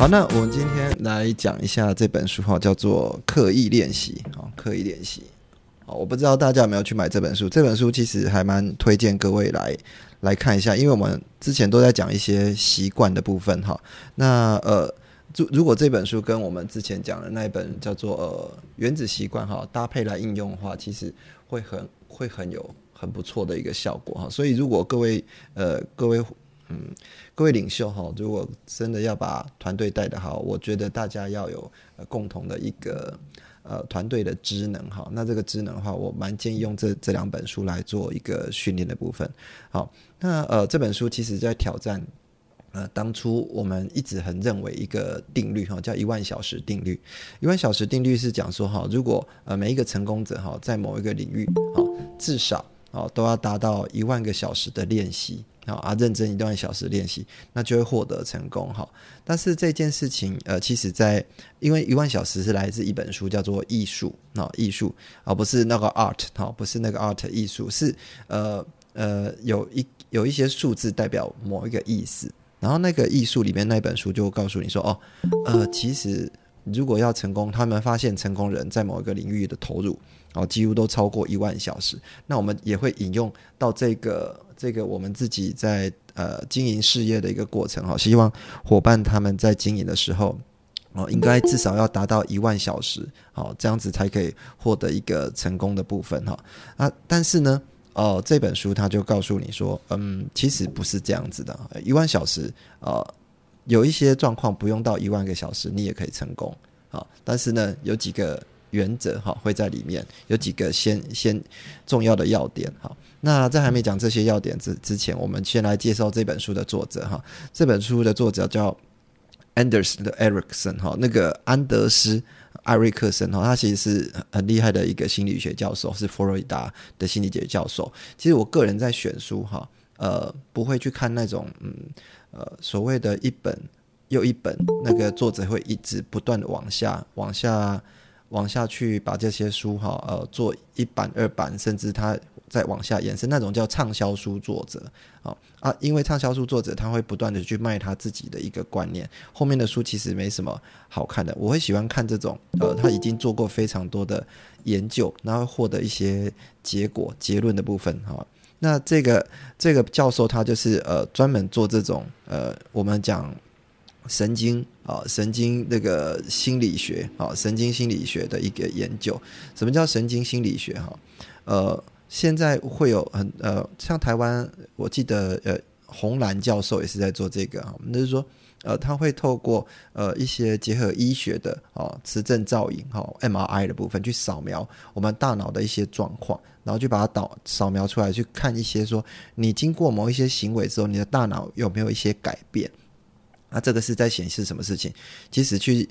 好，那我们今天来讲一下这本书哈，叫做《刻意练习》啊，刻意练习。好，我不知道大家有没有去买这本书。这本书其实还蛮推荐各位来来看一下，因为我们之前都在讲一些习惯的部分哈。那呃，如如果这本书跟我们之前讲的那一本叫做呃《原子习惯》哈搭配来应用的话，其实会很会很有很不错的一个效果哈。所以如果各位呃各位。嗯，各位领袖哈，如果真的要把团队带得好，我觉得大家要有呃共同的一个呃团队的职能哈。那这个职能的话，我蛮建议用这这两本书来做一个训练的部分。好，那呃这本书其实在挑战呃当初我们一直很认为一个定律哈，叫一万小时定律。一万小时定律是讲说哈，如果呃每一个成功者哈在某一个领域哈，至少哦都要达到一万个小时的练习。啊，认真一段小时练习，那就会获得成功哈。但是这件事情，呃，其实，在因为一万小时是来自一本书，叫做《艺术》啊，艺术而不是那个 art 哈，不是那个 art 艺术，是呃呃有一有一些数字代表某一个意思。然后那个艺术里面那本书就告诉你说，哦，呃，其实如果要成功，他们发现成功人在某一个领域的投入，哦，几乎都超过一万小时。那我们也会引用到这个。这个我们自己在呃经营事业的一个过程哈，希望伙伴他们在经营的时候哦，应该至少要达到一万小时，好这样子才可以获得一个成功的部分哈啊，但是呢，哦这本书他就告诉你说，嗯，其实不是这样子的，一万小时呃有一些状况不用到一万个小时你也可以成功啊，但是呢有几个原则哈会在里面，有几个先先重要的要点哈。那在还没讲这些要点之之前，我们先来介绍这本书的作者哈。这本书的作者叫 Anders Ericsson 哈，那个安德斯艾瑞克森哈，他其实是很厉害的一个心理学教授，是佛罗里达的心理学教授。其实我个人在选书哈，呃，不会去看那种嗯呃所谓的一本又一本，那个作者会一直不断的往下往下往下去把这些书哈呃做一版二版，甚至他。再往下延伸，那种叫畅销书作者，啊啊，因为畅销书作者他会不断的去卖他自己的一个观念，后面的书其实没什么好看的。我会喜欢看这种，呃，他已经做过非常多的研究，然后获得一些结果结论的部分，哈。那这个这个教授他就是呃专门做这种呃我们讲神经啊神经那个心理学啊神经心理学的一个研究。什么叫神经心理学？哈，呃。现在会有很呃，像台湾，我记得呃，洪兰教授也是在做这个啊。就是说，呃，他会透过呃一些结合医学的啊磁振造影哈 MRI 的部分去扫描我们大脑的一些状况，然后就把它导扫描出来，去看一些说你经过某一些行为之后，你的大脑有没有一些改变？那这个是在显示什么事情？其实去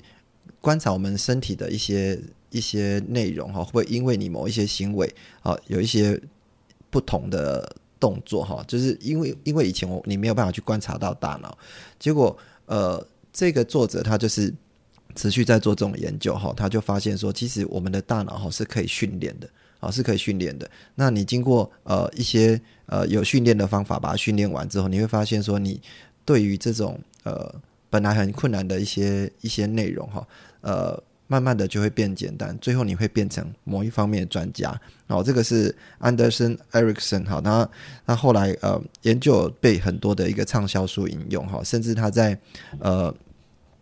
观察我们身体的一些。一些内容哈，会因为你某一些行为啊，有一些不同的动作哈，就是因为因为以前我你没有办法去观察到大脑，结果呃，这个作者他就是持续在做这种研究哈，他就发现说，其实我们的大脑哈是可以训练的啊，是可以训练的。那你经过呃一些呃有训练的方法把它训练完之后，你会发现说，你对于这种呃本来很困难的一些一些内容哈，呃。慢慢的就会变简单，最后你会变成某一方面的专家。哦，这个是安德森·艾瑞克森，哈，他他后来呃研究被很多的一个畅销书引用，哈，甚至他在呃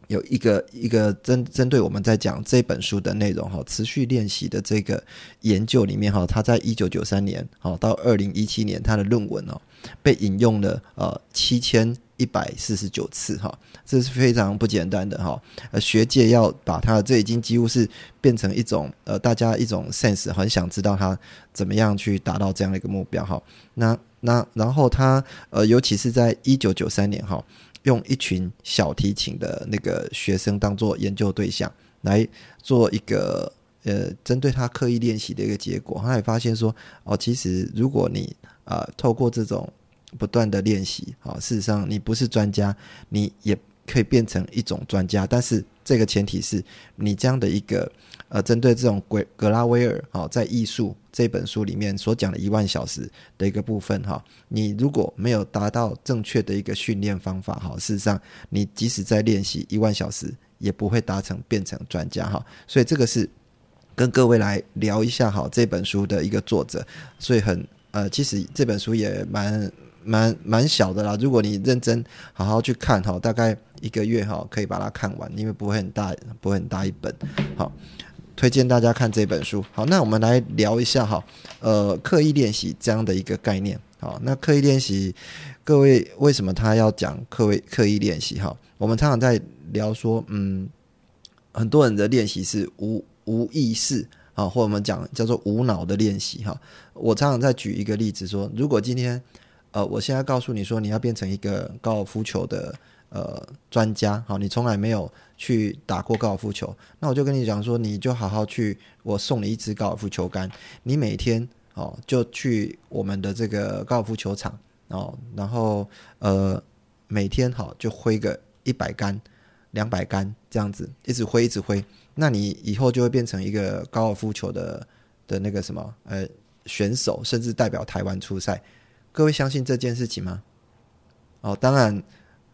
有一个一个针针对我们在讲这本书的内容，哈，持续练习的这个研究里面，哈，他在一九九三年，好到二零一七年，他的论文哦被引用了呃七千。一百四十九次哈，这是非常不简单的哈。呃，学界要把它，这已经几乎是变成一种呃，大家一种 sense，很想知道他怎么样去达到这样的一个目标哈。那那然后他呃，尤其是在一九九三年哈，用一群小提琴的那个学生当做研究对象来做一个呃，针对他刻意练习的一个结果，他也发现说哦，其实如果你啊透过这种不断的练习啊，事实上你不是专家，你也可以变成一种专家，但是这个前提是你这样的一个。呃，针对这种格格拉威尔哈，在艺术这本书里面所讲的一万小时的一个部分哈，你如果没有达到正确的一个训练方法哈，事实上你即使在练习一万小时，也不会达成变成专家哈。所以这个是跟各位来聊一下哈，这本书的一个作者，所以很呃，其实这本书也蛮蛮蛮小的啦。如果你认真好好去看哈，大概一个月哈可以把它看完，因为不会很大，不会很大一本，好。推荐大家看这本书。好，那我们来聊一下哈，呃，刻意练习这样的一个概念。好，那刻意练习，各位为什么他要讲刻意刻意练习？哈，我们常常在聊说，嗯，很多人的练习是无无意识啊，或我们讲叫做无脑的练习。哈，我常常在举一个例子说，如果今天，呃，我现在告诉你说，你要变成一个高尔夫球的。呃，专家，好，你从来没有去打过高尔夫球，那我就跟你讲说，你就好好去，我送你一支高尔夫球杆，你每天哦就去我们的这个高尔夫球场哦，然后呃每天好就挥个一百杆、两百杆这样子，一直挥一直挥，那你以后就会变成一个高尔夫球的的那个什么呃选手，甚至代表台湾出赛。各位相信这件事情吗？哦，当然。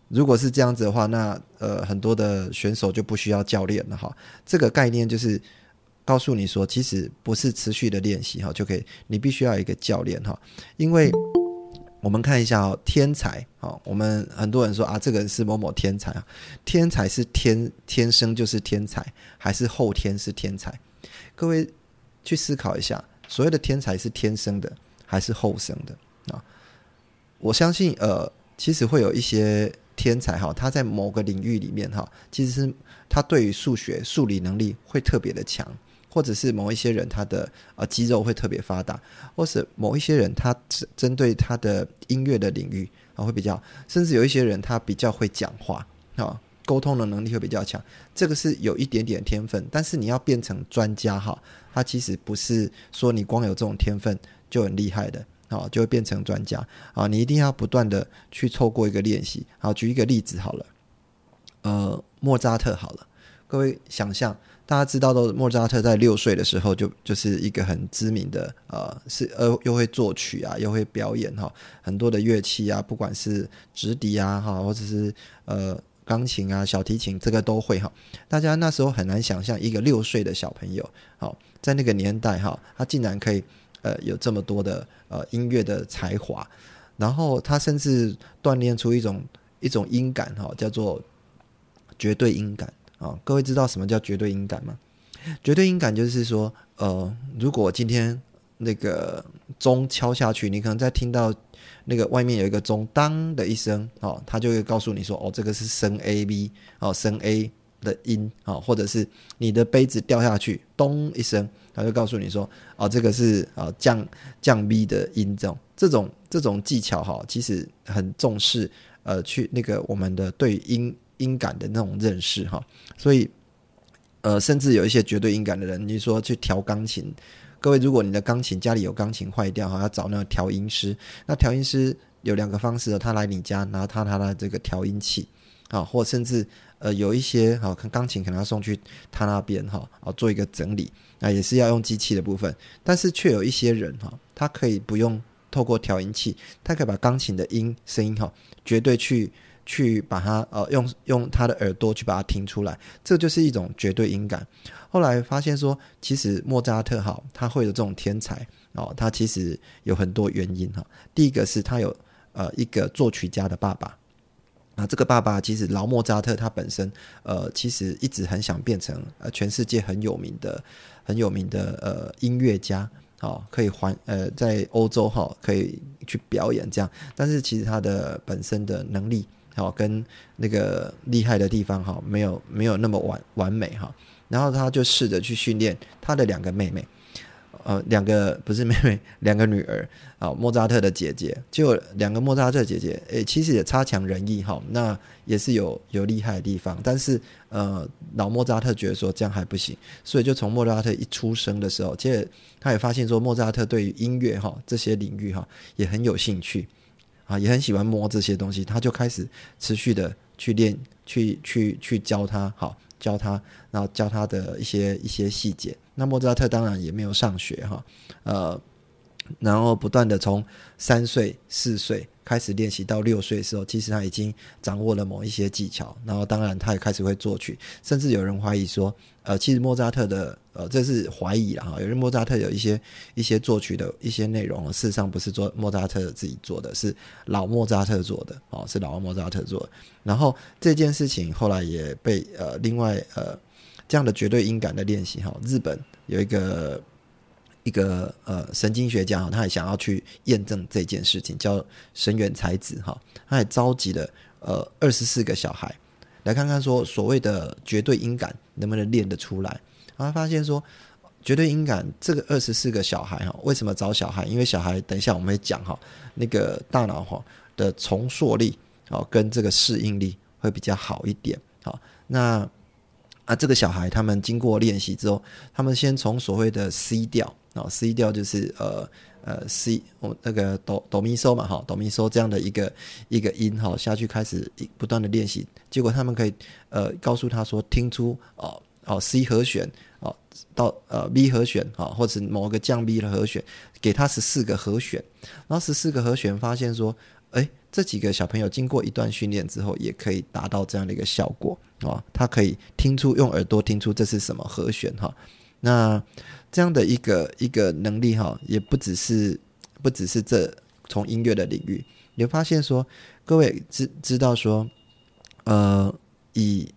如果是这样子的话，那呃很多的选手就不需要教练了哈。这个概念就是告诉你说，其实不是持续的练习哈就可以，你必须要一个教练哈。因为我们看一下哦，天才哦，我们很多人说啊，这个人是某某天才啊，天才是天天生就是天才，还是后天是天才？各位去思考一下，所谓的天才是天生的还是后生的啊？我相信呃，其实会有一些。天才哈，他在某个领域里面哈，其实是他对于数学、数理能力会特别的强，或者是某一些人他的呃肌肉会特别发达，或是某一些人他针对他的音乐的领域啊会比较，甚至有一些人他比较会讲话啊，沟通的能力会比较强，这个是有一点点天分，但是你要变成专家哈，他其实不是说你光有这种天分就很厉害的。好，就会变成专家啊！你一定要不断的去透过一个练习。好，举一个例子好了，呃，莫扎特好了，各位想象，大家知道的，莫扎特在六岁的时候就就是一个很知名的呃，是呃又会作曲啊，又会表演哈，很多的乐器啊，不管是直笛啊哈，或者是呃钢琴啊、小提琴，这个都会哈。大家那时候很难想象一个六岁的小朋友，好，在那个年代哈，他竟然可以。呃，有这么多的呃音乐的才华，然后他甚至锻炼出一种一种音感哈，叫做绝对音感啊。各位知道什么叫绝对音感吗？绝对音感就是说，呃，如果今天那个钟敲下去，你可能在听到那个外面有一个钟当的一声哦，他就会告诉你说，哦，这个是升 A B 哦，升 A 的音啊，或者是你的杯子掉下去，咚一声。他就告诉你说：“哦，这个是啊降降 B 的音，这种这种这种技巧哈，其实很重视呃，去那个我们的对音音感的那种认识哈。所以呃，甚至有一些绝对音感的人，你说去调钢琴，各位如果你的钢琴家里有钢琴坏掉哈，要找那个调音师。那调音师有两个方式他来你家拿他他的这个调音器啊，或甚至呃有一些哈，看钢琴可能要送去他那边哈，啊做一个整理。”啊，也是要用机器的部分，但是却有一些人哈，他可以不用透过调音器，他可以把钢琴的音声音哈，绝对去去把它呃用用他的耳朵去把它听出来，这就是一种绝对音感。后来发现说，其实莫扎特哈，他会有这种天才哦，他其实有很多原因哈。第一个是他有呃一个作曲家的爸爸。那，这个爸爸其实劳莫扎特他本身，呃，其实一直很想变成呃全世界很有名的、很有名的呃音乐家，好，可以还呃在欧洲哈可以去表演这样。但是其实他的本身的能力，好跟那个厉害的地方哈，没有没有那么完完美哈。然后他就试着去训练他的两个妹妹，呃，两个不是妹妹，两个女儿啊，莫扎特的姐姐，就两个莫扎特姐姐，诶，其实也差强人意哈，那也是有有厉害的地方，但是呃，老莫扎特觉得说这样还不行，所以就从莫扎特一出生的时候，接着他也发现说莫扎特对于音乐哈这些领域哈也很有兴趣啊，也很喜欢摸这些东西，他就开始持续的去练，去去去教他，好教他，然后教他的一些一些细节。那莫扎特当然也没有上学哈，呃，然后不断的从三岁、四岁开始练习到六岁的时候，其实他已经掌握了某一些技巧。然后当然他也开始会作曲，甚至有人怀疑说，呃，其实莫扎特的，呃，这是怀疑了哈。有人莫扎特有一些一些作曲的一些内容，事实上不是做莫扎特自己做的，是老莫扎特做的，哦，是老莫扎特做的。然后这件事情后来也被呃另外呃。这样的绝对音感的练习，哈，日本有一个一个呃神经学家哈，他也想要去验证这件事情，叫神原才子哈，他也召集了呃二十四个小孩来看看说所谓的绝对音感能不能练得出来，然后发现说绝对音感这个二十四个小孩哈，为什么找小孩？因为小孩等一下我们会讲哈，那个大脑哈的重塑力哦跟这个适应力会比较好一点，好那。啊，这个小孩他们经过练习之后，他们先从所谓的 C 调啊，C 调就是呃呃 C 我那个哆哆咪嗦嘛哈，哆咪嗦这样的一个一个音哈下去开始一不断的练习，结果他们可以呃告诉他说听出哦哦 C 和弦哦到呃 B 和弦啊，或者某个降 B 的和弦，给他十四个和弦，然后十四个和弦发现说，哎。这几个小朋友经过一段训练之后，也可以达到这样的一个效果啊！他可以听出用耳朵听出这是什么和弦哈。那这样的一个一个能力哈，也不只是不只是这从音乐的领域，你会发现说，各位知知道说，呃，以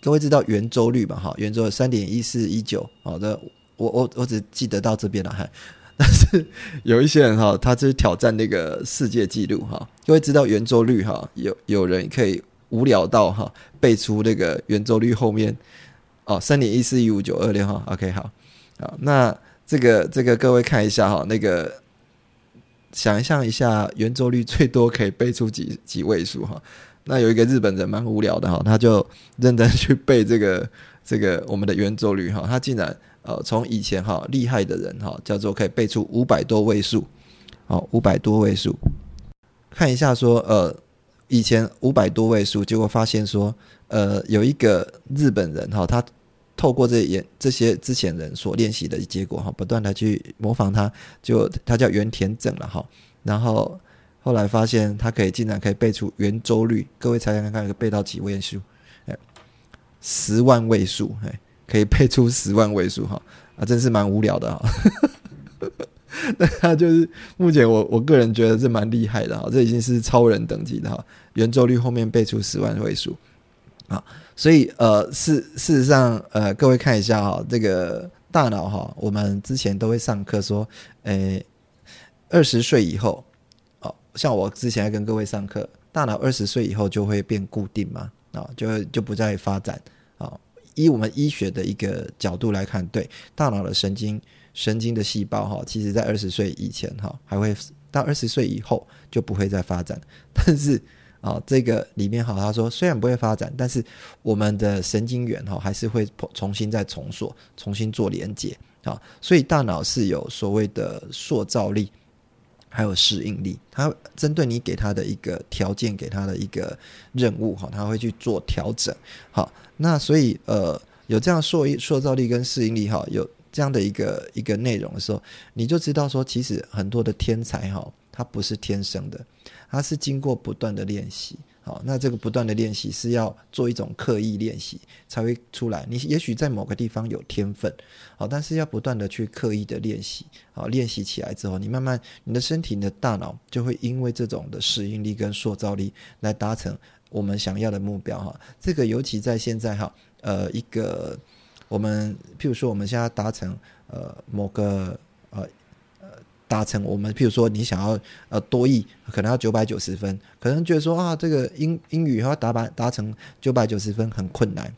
各位知道圆周率吧？哈，圆周三点一四一九，好的，我我我只记得到这边了哈。但是有一些人哈，他就是挑战那个世界纪录哈，就会知道圆周率哈，有有人可以无聊到哈背出那个圆周率后面哦三点一四一五九二六哈，OK 好，好那这个这个各位看一下哈，那个想象一下圆周率最多可以背出几几位数哈，那有一个日本人蛮无聊的哈，他就认真去背这个 这个我们的圆周率哈，他竟然。呃，从以前哈厉害的人哈，叫做可以背出五百多位数，好五百多位数，看一下说呃，以前五百多位数，结果发现说呃，有一个日本人哈，他透过这些这些之前人所练习的结果哈，不断的去模仿他，就他叫原田正了哈，然后后来发现他可以竟然可以背出圆周率，各位猜猜看看，背到几位数？哎，十万位数，哎。可以背出十万位数哈啊，真是蛮无聊的哈。那他就是目前我我个人觉得是蛮厉害的哈，这已经是超人等级的哈。圆周率后面背出十万位数啊，所以呃事事实上呃各位看一下哈，这个大脑哈，我们之前都会上课说，诶二十岁以后哦，像我之前跟各位上课，大脑二十岁以后就会变固定嘛啊，就就不再发展啊。以我们医学的一个角度来看，对大脑的神经神经的细胞哈，其实在二十岁以前哈，还会到二十岁以后就不会再发展。但是啊，这个里面哈，他说虽然不会发展，但是我们的神经元哈还是会重新再重塑、重新做连接啊。所以大脑是有所谓的塑造力。还有适应力，它针对你给他的一个条件，给他的一个任务，哈，他会去做调整。好，那所以呃，有这样塑塑造力跟适应力，哈，有这样的一个一个内容的时候，你就知道说，其实很多的天才，哈，他不是天生的，它是经过不断的练习。好，那这个不断的练习是要做一种刻意练习才会出来。你也许在某个地方有天分，好，但是要不断的去刻意的练习，好，练习起来之后，你慢慢你的身体、你的大脑就会因为这种的适应力跟塑造力来达成我们想要的目标哈。这个尤其在现在哈，呃，一个我们譬如说我们现在达成呃某个呃。达成我们，譬如说你想要呃多译，可能要九百九十分，可能觉得说啊，这个英英语要达达达成九百九十分很困难。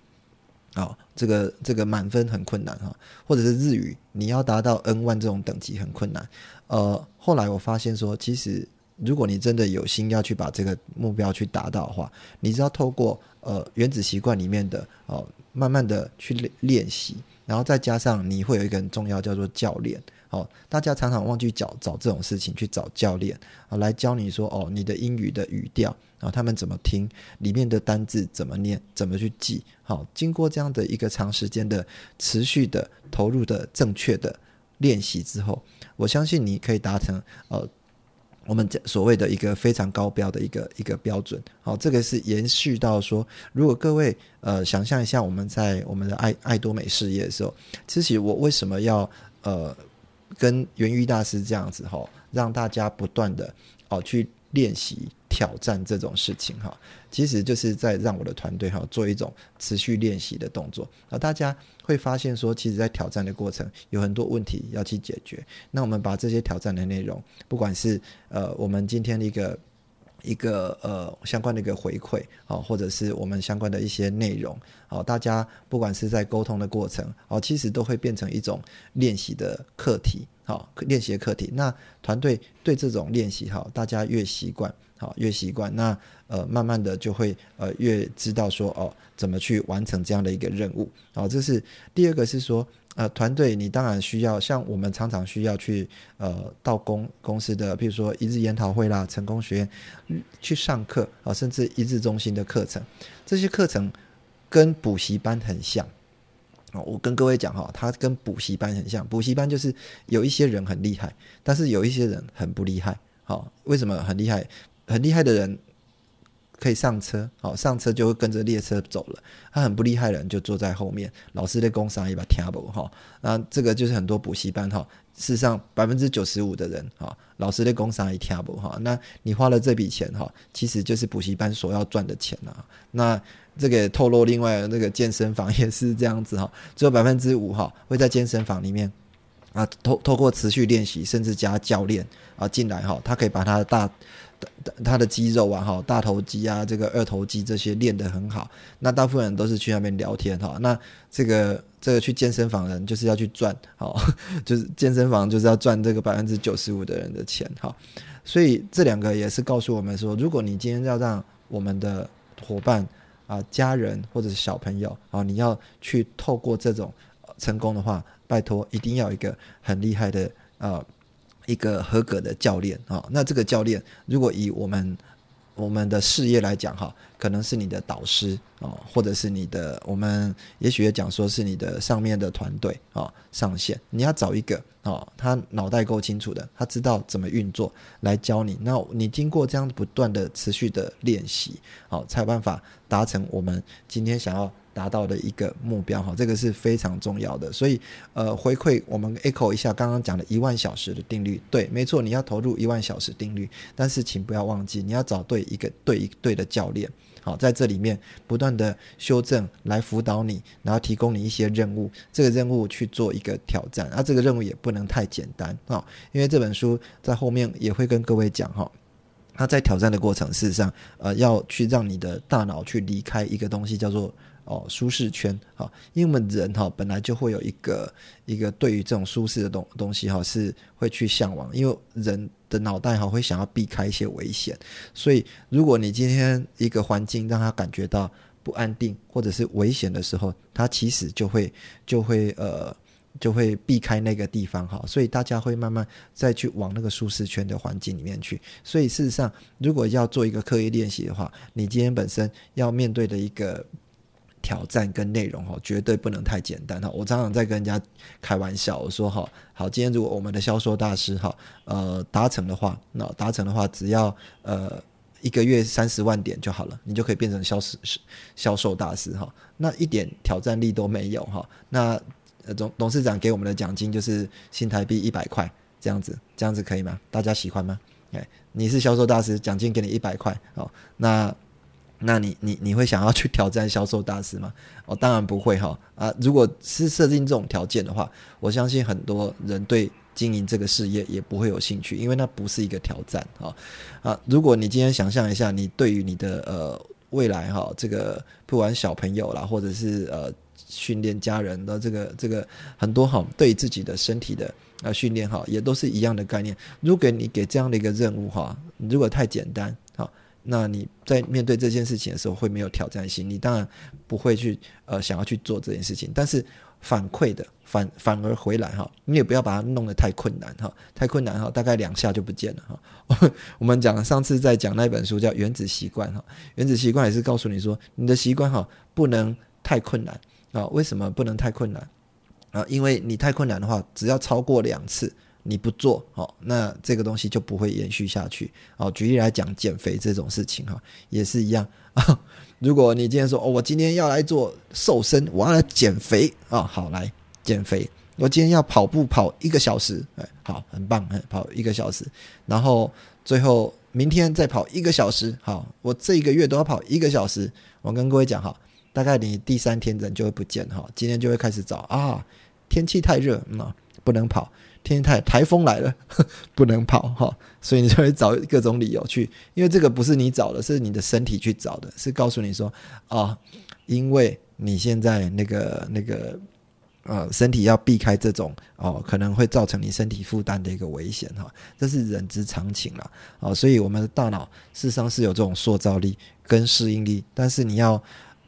啊，这个这个满分很困难哈，或者是日语你要达到 N 万这种等级很困难。呃，后来我发现说，其实如果你真的有心要去把这个目标去达到的话，你只要透过呃原子习惯里面的哦，慢慢的去练练习，然后再加上你会有一个很重要叫做教练。哦，大家常常忘记找找这种事情去找教练啊，来教你说哦，你的英语的语调啊，他们怎么听，里面的单字怎么念，怎么去记。好，经过这样的一个长时间的持续的投入的正确的练习之后，我相信你可以达成呃，我们所谓的一个非常高标的一个一个标准。好，这个是延续到说，如果各位呃想象一下我们在我们的爱爱多美事业的时候，其实我为什么要呃。跟元玉大师这样子哈，让大家不断的哦去练习挑战这种事情哈，其实就是在让我的团队哈做一种持续练习的动作那，大家会发现说，其实，在挑战的过程有很多问题要去解决。那我们把这些挑战的内容，不管是呃我们今天的一个。一个呃相关的一个回馈啊，或者是我们相关的一些内容啊，大家不管是在沟通的过程哦，其实都会变成一种练习的课题，好练习的课题。那团队对这种练习哈，大家越习惯好越习惯，那呃慢慢的就会呃越知道说哦怎么去完成这样的一个任务好，这是第二个是说。呃，团队你当然需要，像我们常常需要去呃到公公司的，比如说一日研讨会啦、成功学院去上课啊，甚至一日中心的课程，这些课程跟补习班很像啊。我跟各位讲哈，它跟补习班很像。补习班就是有一些人很厉害，但是有一些人很不厉害。好，为什么很厉害？很厉害的人。可以上车，好上车就会跟着列车走了。他很不厉害的人就坐在后面，老师在攻上一把 table 哈。那这个就是很多补习班哈，事实上百分之九十五的人哈，老师在攻上一 table 哈。那你花了这笔钱哈，其实就是补习班所要赚的钱啊。那这个透露另外那个健身房也是这样子哈，只有百分之五哈会在健身房里面啊，透透过持续练习，甚至加教练啊进来哈，他可以把他的大。他的肌肉啊，哈，大头肌啊，这个二头肌这些练得很好。那大部分人都是去那边聊天哈。那这个这个去健身房的人就是要去赚，好，就是健身房就是要赚这个百分之九十五的人的钱哈。所以这两个也是告诉我们说，如果你今天要让我们的伙伴啊、家人或者是小朋友啊，你要去透过这种成功的话，拜托一定要一个很厉害的啊。一个合格的教练啊，那这个教练如果以我们我们的事业来讲哈，可能是你的导师啊，或者是你的我们也许也讲说是你的上面的团队啊上线，你要找一个啊，他脑袋够清楚的，他知道怎么运作来教你。那你经过这样不断的持续的练习，好，才有办法达成我们今天想要。达到的一个目标哈，这个是非常重要的。所以，呃，回馈我们 echo 一下刚刚讲的一万小时的定律。对，没错，你要投入一万小时定律，但是请不要忘记，你要找对一个对一对的教练。好，在这里面不断的修正，来辅导你，然后提供你一些任务，这个任务去做一个挑战。啊，这个任务也不能太简单啊，因为这本书在后面也会跟各位讲哈，他在挑战的过程，事实上，呃，要去让你的大脑去离开一个东西，叫做。哦，舒适圈哈，因为我们人哈本来就会有一个一个对于这种舒适的东东西哈是会去向往，因为人的脑袋哈会想要避开一些危险，所以如果你今天一个环境让他感觉到不安定或者是危险的时候，他其实就会就会呃就会避开那个地方哈，所以大家会慢慢再去往那个舒适圈的环境里面去。所以事实上，如果要做一个刻意练习的话，你今天本身要面对的一个。挑战跟内容哈，绝对不能太简单哈。我常常在跟人家开玩笑，我说哈，好，今天如果我们的销售大师哈，呃，达成的话，那达成的话，只要呃一个月三十万点就好了，你就可以变成销售销售大师哈。那一点挑战力都没有哈。那董董事长给我们的奖金就是新台币一百块这样子，这样子可以吗？大家喜欢吗？哎，你是销售大师，奖金给你一百块哦，那。那你你你会想要去挑战销售大师吗？哦，当然不会哈啊！如果是设定这种条件的话，我相信很多人对经营这个事业也不会有兴趣，因为那不是一个挑战啊啊！如果你今天想象一下，你对于你的呃未来哈，这个不管小朋友啦，或者是呃训练家人的这个这个很多哈，对自己的身体的啊训练哈，也都是一样的概念。如果你给这样的一个任务哈，如果太简单，那你在面对这件事情的时候会没有挑战性，你当然不会去呃想要去做这件事情。但是反馈的反反而回来哈，你也不要把它弄得太困难哈，太困难哈，大概两下就不见了哈。我们讲上次在讲那本书叫《原子习惯》哈，《原子习惯》也是告诉你说，你的习惯哈不能太困难。啊，为什么不能太困难啊？因为你太困难的话，只要超过两次你不做，哦，那这个东西就不会延续下去。哦，举例来讲，减肥这种事情哈，也是一样啊。如果你今天说哦，我今天要来做瘦身，我要来减肥啊，好来减肥。我今天要跑步跑一个小时，哎，好，很棒，跑一个小时。然后最后明天再跑一个小时，好，我这一个月都要跑一个小时。我跟各位讲哈。大概你第三天人就会不见哈，今天就会开始找啊，天气太热，嗯不能跑；天气太台风来了，不能跑哈，所以你就会找各种理由去，因为这个不是你找的，是你的身体去找的，是告诉你说啊，因为你现在那个那个呃身体要避开这种哦，可能会造成你身体负担的一个危险哈，这是人之常情了啊，所以我们的大脑事实上是有这种塑造力跟适应力，但是你要。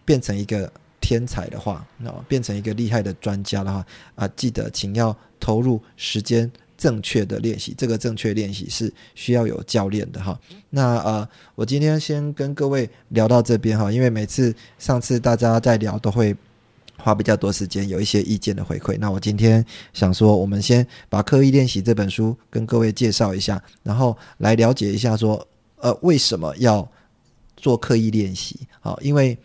变成一个天才的话，那变成一个厉害的专家的话啊，记得请要投入时间，正确的练习。这个正确练习是需要有教练的哈。那呃，我今天先跟各位聊到这边哈，因为每次上次大家在聊都会花比较多时间，有一些意见的回馈。那我今天想说，我们先把刻意练习这本书跟各位介绍一下，然后来了解一下说，呃，为什么要做刻意练习？好，因为。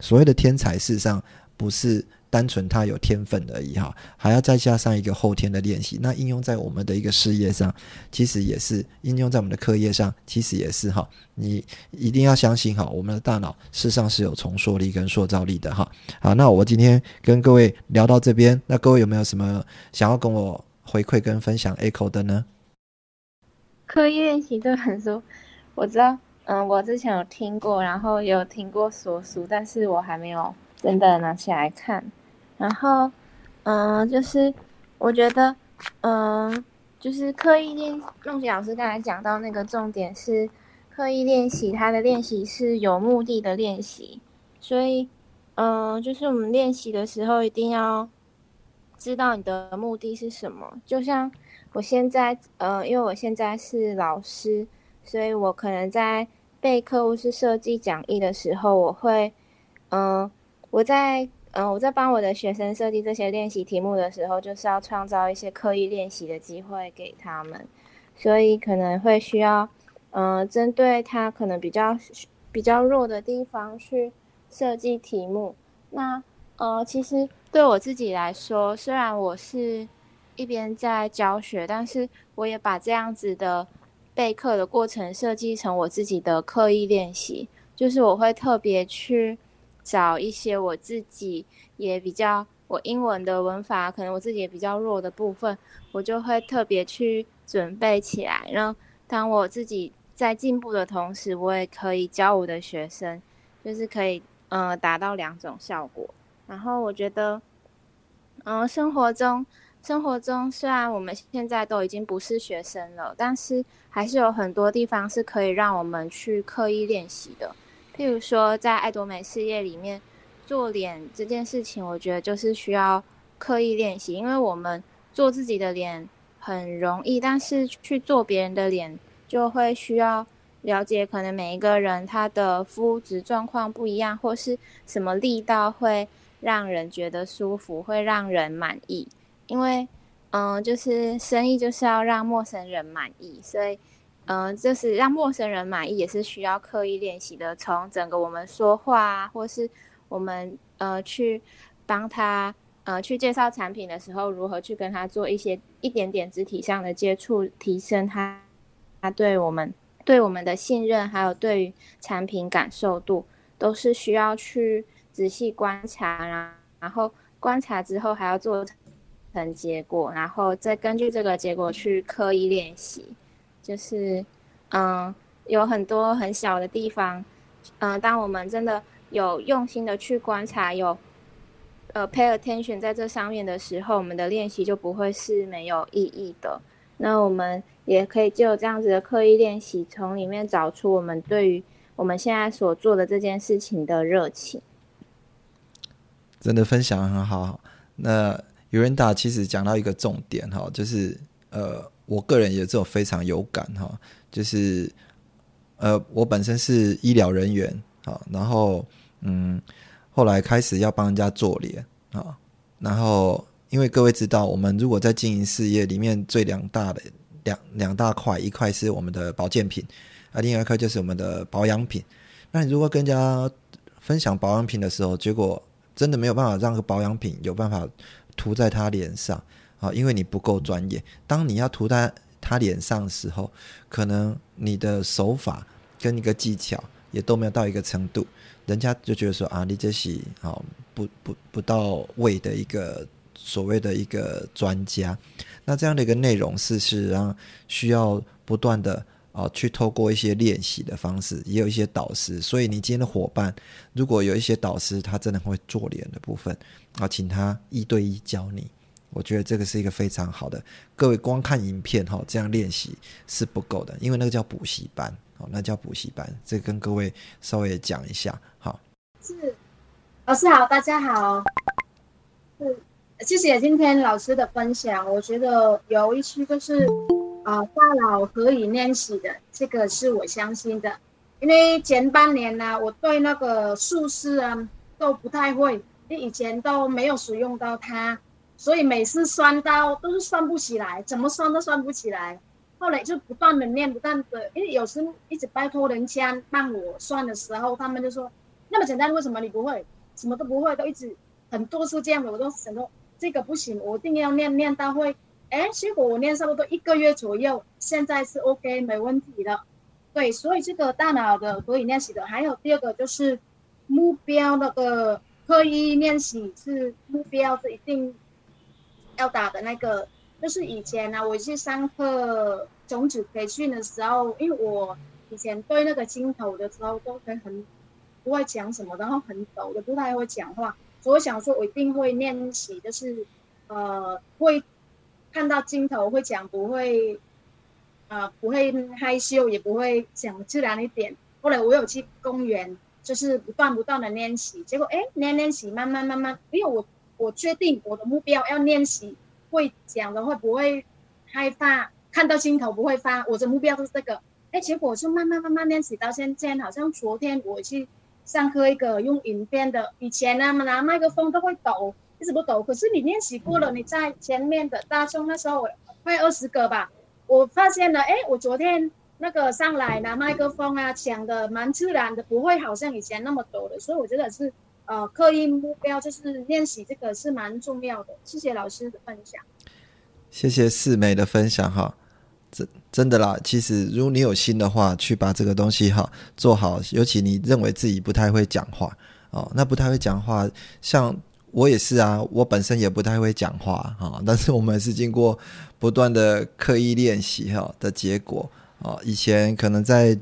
所谓的天才，事实上不是单纯他有天分而已哈，还要再加上一个后天的练习。那应用在我们的一个事业上，其实也是应用在我们的课业上，其实也是哈。你一定要相信哈，我们的大脑事实上是有重塑力跟塑造力的哈。好，那我今天跟各位聊到这边，那各位有没有什么想要跟我回馈跟分享 echo 的呢？刻意练习这本书，我知道。嗯，我之前有听过，然后有听过说书，但是我还没有真的拿起来看。然后，嗯，就是我觉得，嗯，就是刻意练。梦琪老师刚才讲到那个重点是刻意练习，他的练习是有目的的练习，所以，嗯，就是我们练习的时候一定要知道你的目的是什么。就像我现在，呃，因为我现在是老师。所以我可能在背客户是设计讲义的时候，我会，嗯，我在，嗯，我在帮我的学生设计这些练习题目的时候，就是要创造一些刻意练习的机会给他们，所以可能会需要，嗯，针对他可能比较比较弱的地方去设计题目。那，呃，其实对我自己来说，虽然我是一边在教学，但是我也把这样子的。备课的过程设计成我自己的刻意练习，就是我会特别去找一些我自己也比较我英文的文法可能我自己也比较弱的部分，我就会特别去准备起来。然后当我自己在进步的同时，我也可以教我的学生，就是可以呃达到两种效果。然后我觉得，嗯，生活中。生活中，虽然我们现在都已经不是学生了，但是还是有很多地方是可以让我们去刻意练习的。譬如说，在爱多美事业里面做脸这件事情，我觉得就是需要刻意练习，因为我们做自己的脸很容易，但是去做别人的脸就会需要了解，可能每一个人他的肤质状况不一样，或是什么力道会让人觉得舒服，会让人满意。因为，嗯，就是生意就是要让陌生人满意，所以，嗯，就是让陌生人满意也是需要刻意练习的。从整个我们说话，或是我们呃去帮他呃去介绍产品的时候，如何去跟他做一些一点点肢体上的接触，提升他他对我们对我们的信任，还有对于产品感受度，都是需要去仔细观察，然然后观察之后还要做。成结果，然后再根据这个结果去刻意练习，就是，嗯，有很多很小的地方，嗯，当我们真的有用心的去观察，有呃 pay attention 在这上面的时候，我们的练习就不会是没有意义的。那我们也可以就这样子的刻意练习，从里面找出我们对于我们现在所做的这件事情的热情。真的分享很好。那有人打其实讲到一个重点哈，就是呃，我个人也这种非常有感哈，就是呃，我本身是医疗人员啊，然后嗯，后来开始要帮人家做脸啊，然后因为各位知道，我们如果在经营事业里面最两大的两两大块，一块是我们的保健品，啊，另外一块就是我们的保养品。那你如果跟人家分享保养品的时候，结果真的没有办法让个保养品有办法涂在他脸上啊，因为你不够专业。当你要涂在他脸上的时候，可能你的手法跟一个技巧也都没有到一个程度，人家就觉得说啊，你这是啊不不不到位的一个所谓的一个专家。那这样的一个内容是是让需要不断的。啊，去透过一些练习的方式，也有一些导师。所以你今天的伙伴，如果有一些导师，他真的会做脸的部分，啊，请他一对一教你。我觉得这个是一个非常好的。各位光看影片哈，这样练习是不够的，因为那个叫补习班，哦，那叫补习班。这跟各位稍微讲一下，好。是，老师好，大家好。是，谢谢今天老师的分享。我觉得有一些就是。啊，大脑可以练习的，这个是我相信的。因为前半年呢，我对那个术式啊都不太会，因为以前都没有使用到它，所以每次算到都是算不起来，怎么算都算不起来。后来就不断的练，不断的，因为有时一直拜托人家帮我算的时候，他们就说那么简单，为什么你不会？什么都不会，都一直很多次这样的，我都想说这个不行，我一定要练练到会。哎，结果我练差不多一个月左右，现在是 OK 没问题的。对，所以这个大脑的可以练习的，还有第二个就是目标那个刻意练习是目标是一定要打的那个。就是以前呢，我去上课种子培训的时候，因为我以前对那个镜头的时候都很很不会讲什么，然后很抖，也不太会讲话，所以我想说我一定会练习，就是呃会。看到镜头会讲，不会，呃，不会害羞，也不会讲自然一点。后来我有去公园，就是不断不断的练习，结果哎，练练习，慢慢慢慢，因为我我确定我的目标要练习会讲的会不会害怕看到镜头不会发，我的目标就是这个。哎，结果就慢慢慢慢练习到现在，好像昨天我去上课一个用影片的，以前呢拿麦克风都会抖。一直不抖，可是你练习过了，你在前面的大众那时候我快二十个吧，我发现了，哎，我昨天那个上来拿麦克风啊，讲的蛮自然的，不会好像以前那么抖的，所以我觉得是呃刻意目标就是练习这个是蛮重要的。谢谢老师的分享，谢谢四美的分享哈，真真的啦，其实如果你有心的话，去把这个东西哈做好，尤其你认为自己不太会讲话哦，那不太会讲话像。我也是啊，我本身也不太会讲话哈，但是我们是经过不断的刻意练习哈的结果啊。以前可能在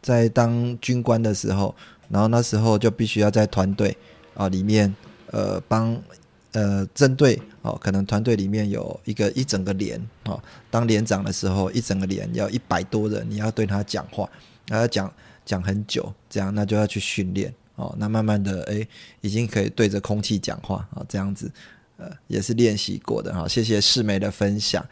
在当军官的时候，然后那时候就必须要在团队啊里面呃帮呃针对哦，可能团队里面有一个一整个连哦，当连长的时候，一整个连要一百多人，你要对他讲话，还要讲讲很久，这样那就要去训练。哦，那慢慢的，哎，已经可以对着空气讲话啊，这样子，呃，也是练习过的哈。谢谢世梅的分享。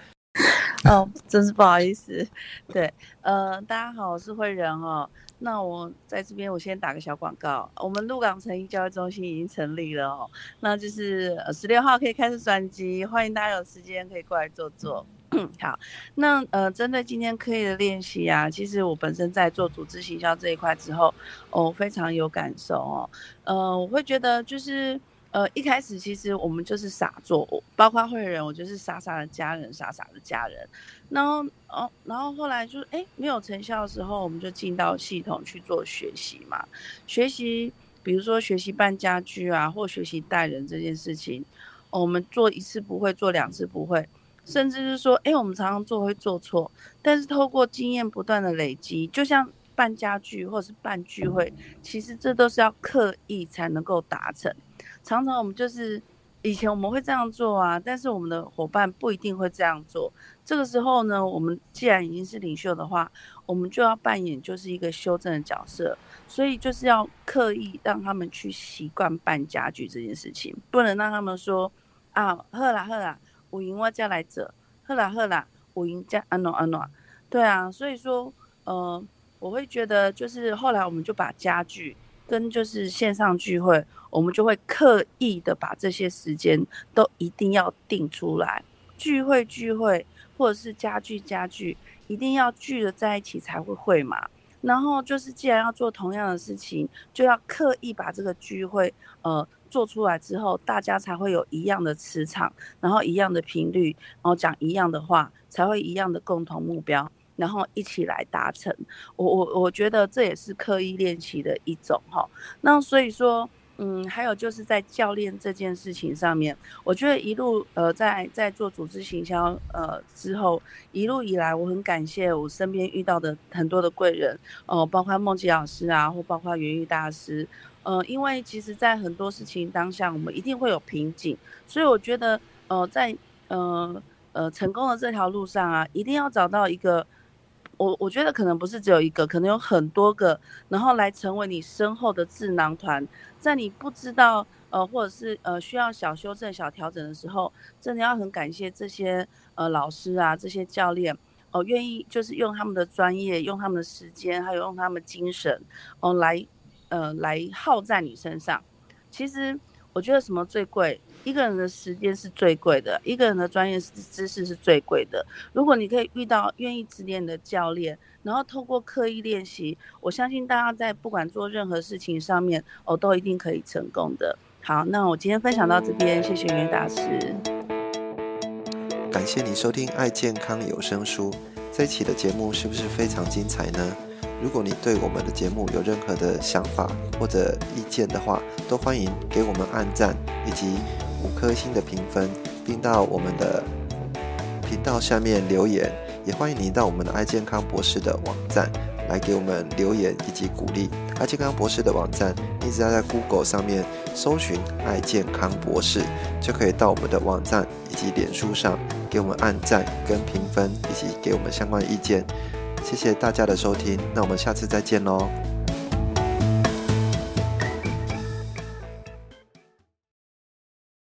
哦，真是不好意思。对，呃，大家好，我是慧仁哦。那我在这边，我先打个小广告。我们鹿港诚意教育中心已经成立了哦，那就是十六号可以开始转机，欢迎大家有时间可以过来坐坐。好，那呃，针对今天刻意的练习啊，其实我本身在做组织行销这一块之后，哦，非常有感受哦。呃，我会觉得就是呃，一开始其实我们就是傻做，包括会人，我就是傻傻的家人，傻傻的家人。然后哦，然后后来就哎没有成效的时候，我们就进到系统去做学习嘛。学习，比如说学习办家具啊，或学习带人这件事情，我们做一次不会，做两次不会。甚至是说，哎，我们常常做会做错，但是透过经验不断的累积，就像办家具或是办聚会，其实这都是要刻意才能够达成。常常我们就是以前我们会这样做啊，但是我们的伙伴不一定会这样做。这个时候呢，我们既然已经是领袖的话，我们就要扮演就是一个修正的角色，所以就是要刻意让他们去习惯办家具这件事情，不能让他们说啊，喝啦喝啦，我赢我家来者，喝啦喝啦，我赢家安诺安诺，对啊，所以说呃，我会觉得就是后来我们就把家具跟就是线上聚会，我们就会刻意的把这些时间都一定要定出来，聚会聚会。或者是家具家具，一定要聚的在一起才会会嘛。然后就是，既然要做同样的事情，就要刻意把这个聚会呃做出来之后，大家才会有一样的磁场，然后一样的频率，然后讲一样的话，才会一样的共同目标，然后一起来达成。我我我觉得这也是刻意练习的一种哈。那所以说。嗯，还有就是在教练这件事情上面，我觉得一路呃，在在做组织行销呃之后，一路以来，我很感谢我身边遇到的很多的贵人，哦，包括梦琪老师啊，或包括元玉大师，呃，因为其实，在很多事情当下，我们一定会有瓶颈，所以我觉得，呃，在呃呃成功的这条路上啊，一定要找到一个。我我觉得可能不是只有一个，可能有很多个，然后来成为你身后的智囊团，在你不知道呃，或者是呃需要小修正、小调整的时候，真的要很感谢这些呃老师啊，这些教练哦，愿意就是用他们的专业、用他们的时间，还有用他们精神哦来呃来耗在你身上。其实我觉得什么最贵？一个人的时间是最贵的，一个人的专业知识是最贵的。如果你可以遇到愿意指点的教练，然后透过刻意练习，我相信大家在不管做任何事情上面，哦，都一定可以成功的。好，那我今天分享到这边，谢谢袁大师。感谢你收听爱健康有声书，这一期的节目是不是非常精彩呢？如果你对我们的节目有任何的想法或者意见的话，都欢迎给我们按赞以及。颗星的评分，并到我们的频道下面留言，也欢迎您到我们的爱健康博士的网站来给我们留言以及鼓励。爱健康博士的网站，你只要在 Google 上面搜寻“爱健康博士”，就可以到我们的网站以及脸书上给我们按赞跟评分，以及给我们相关意见。谢谢大家的收听，那我们下次再见喽。